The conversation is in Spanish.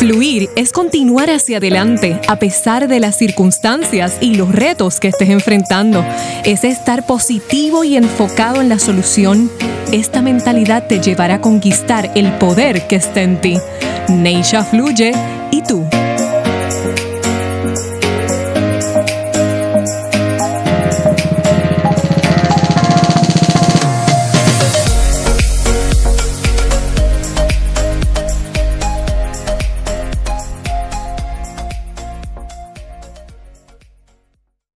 Fluir es continuar hacia adelante a pesar de las circunstancias y los retos que estés enfrentando. Es estar positivo y enfocado en la solución. Esta mentalidad te llevará a conquistar el poder que está en ti. Neisha fluye y tú